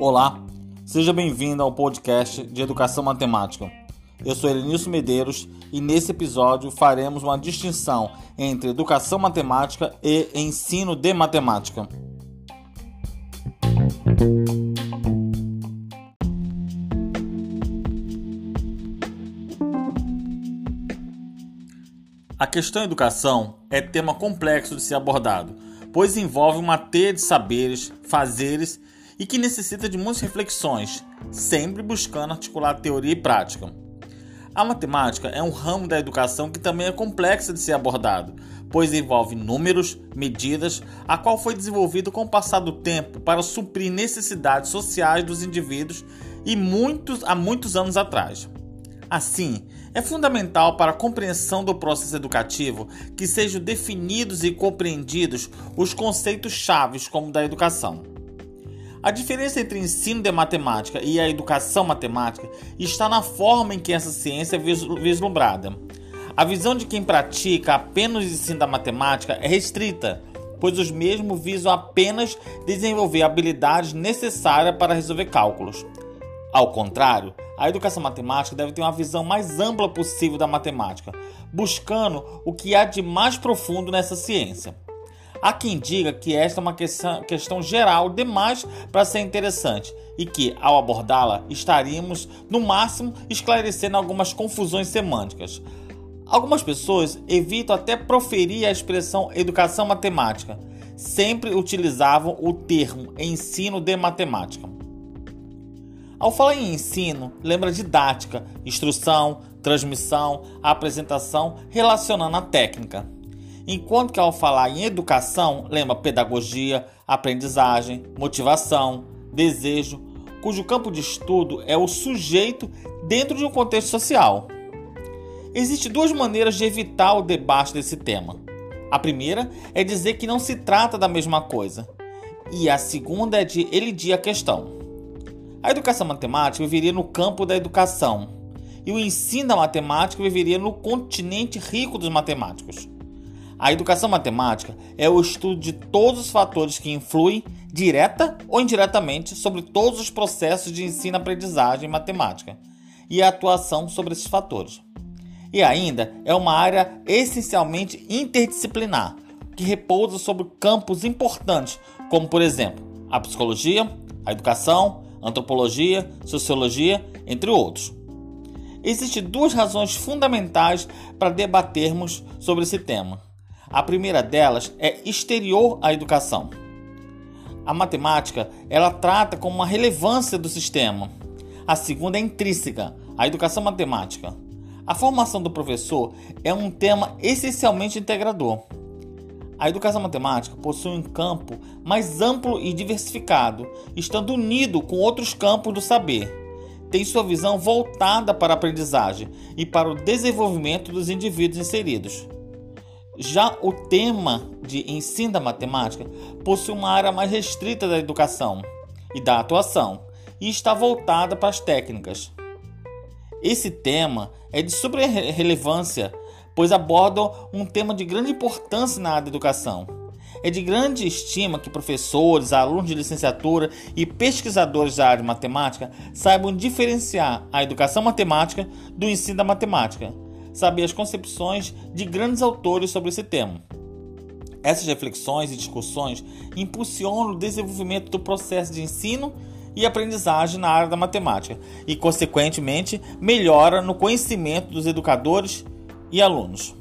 Olá, seja bem-vindo ao podcast de Educação Matemática. Eu sou Elenilson Medeiros e nesse episódio faremos uma distinção entre educação matemática e ensino de matemática. A questão educação é tema complexo de ser abordado, pois envolve uma teia de saberes, fazeres e que necessita de muitas reflexões, sempre buscando articular teoria e prática. A matemática é um ramo da educação que também é complexo de ser abordado, pois envolve números, medidas, a qual foi desenvolvido com o passar do tempo para suprir necessidades sociais dos indivíduos e muitos há muitos anos atrás. Assim, é fundamental para a compreensão do processo educativo que sejam definidos e compreendidos os conceitos chaves como da educação. A diferença entre ensino de matemática e a educação matemática está na forma em que essa ciência é vislumbrada. A visão de quem pratica apenas o ensino da matemática é restrita, pois os mesmos visam apenas desenvolver habilidades necessárias para resolver cálculos. Ao contrário, a educação matemática deve ter uma visão mais ampla possível da matemática, buscando o que há de mais profundo nessa ciência. Há quem diga que esta é uma questão, questão geral demais para ser interessante e que, ao abordá-la, estaríamos, no máximo, esclarecendo algumas confusões semânticas. Algumas pessoas evitam até proferir a expressão educação matemática, sempre utilizavam o termo ensino de matemática. Ao falar em ensino, lembra didática, instrução, transmissão, apresentação, relacionando a técnica. Enquanto que ao falar em educação, lembra pedagogia, aprendizagem, motivação, desejo, cujo campo de estudo é o sujeito dentro de um contexto social. Existem duas maneiras de evitar o debate desse tema. A primeira é dizer que não se trata da mesma coisa, e a segunda é de elidir a questão. A educação matemática viveria no campo da educação e o ensino da matemática viveria no continente rico dos matemáticos. A educação matemática é o estudo de todos os fatores que influem, direta ou indiretamente, sobre todos os processos de ensino-aprendizagem matemática e a atuação sobre esses fatores. E ainda é uma área essencialmente interdisciplinar, que repousa sobre campos importantes, como por exemplo a psicologia, a educação, antropologia, sociologia, entre outros. Existem duas razões fundamentais para debatermos sobre esse tema. A primeira delas é exterior à educação. A matemática, ela trata com uma relevância do sistema. A segunda é intrínseca, a educação matemática. A formação do professor é um tema essencialmente integrador. A educação matemática possui um campo mais amplo e diversificado, estando unido com outros campos do saber. Tem sua visão voltada para a aprendizagem e para o desenvolvimento dos indivíduos inseridos. Já o tema de ensino da matemática possui uma área mais restrita da educação e da atuação e está voltada para as técnicas. Esse tema é de super relevância pois abordam um tema de grande importância na área da educação. É de grande estima que professores, alunos de licenciatura e pesquisadores da área de matemática saibam diferenciar a educação matemática do ensino da matemática, saber as concepções de grandes autores sobre esse tema. Essas reflexões e discussões impulsionam o desenvolvimento do processo de ensino e aprendizagem na área da matemática e, consequentemente, melhora no conhecimento dos educadores e alunos.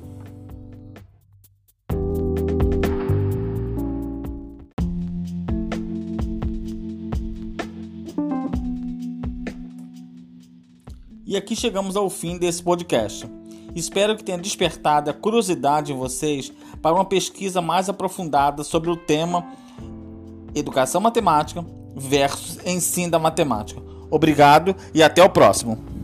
E aqui chegamos ao fim desse podcast. Espero que tenha despertado a curiosidade em vocês para uma pesquisa mais aprofundada sobre o tema Educação Matemática versus Ensino da Matemática. Obrigado e até o próximo.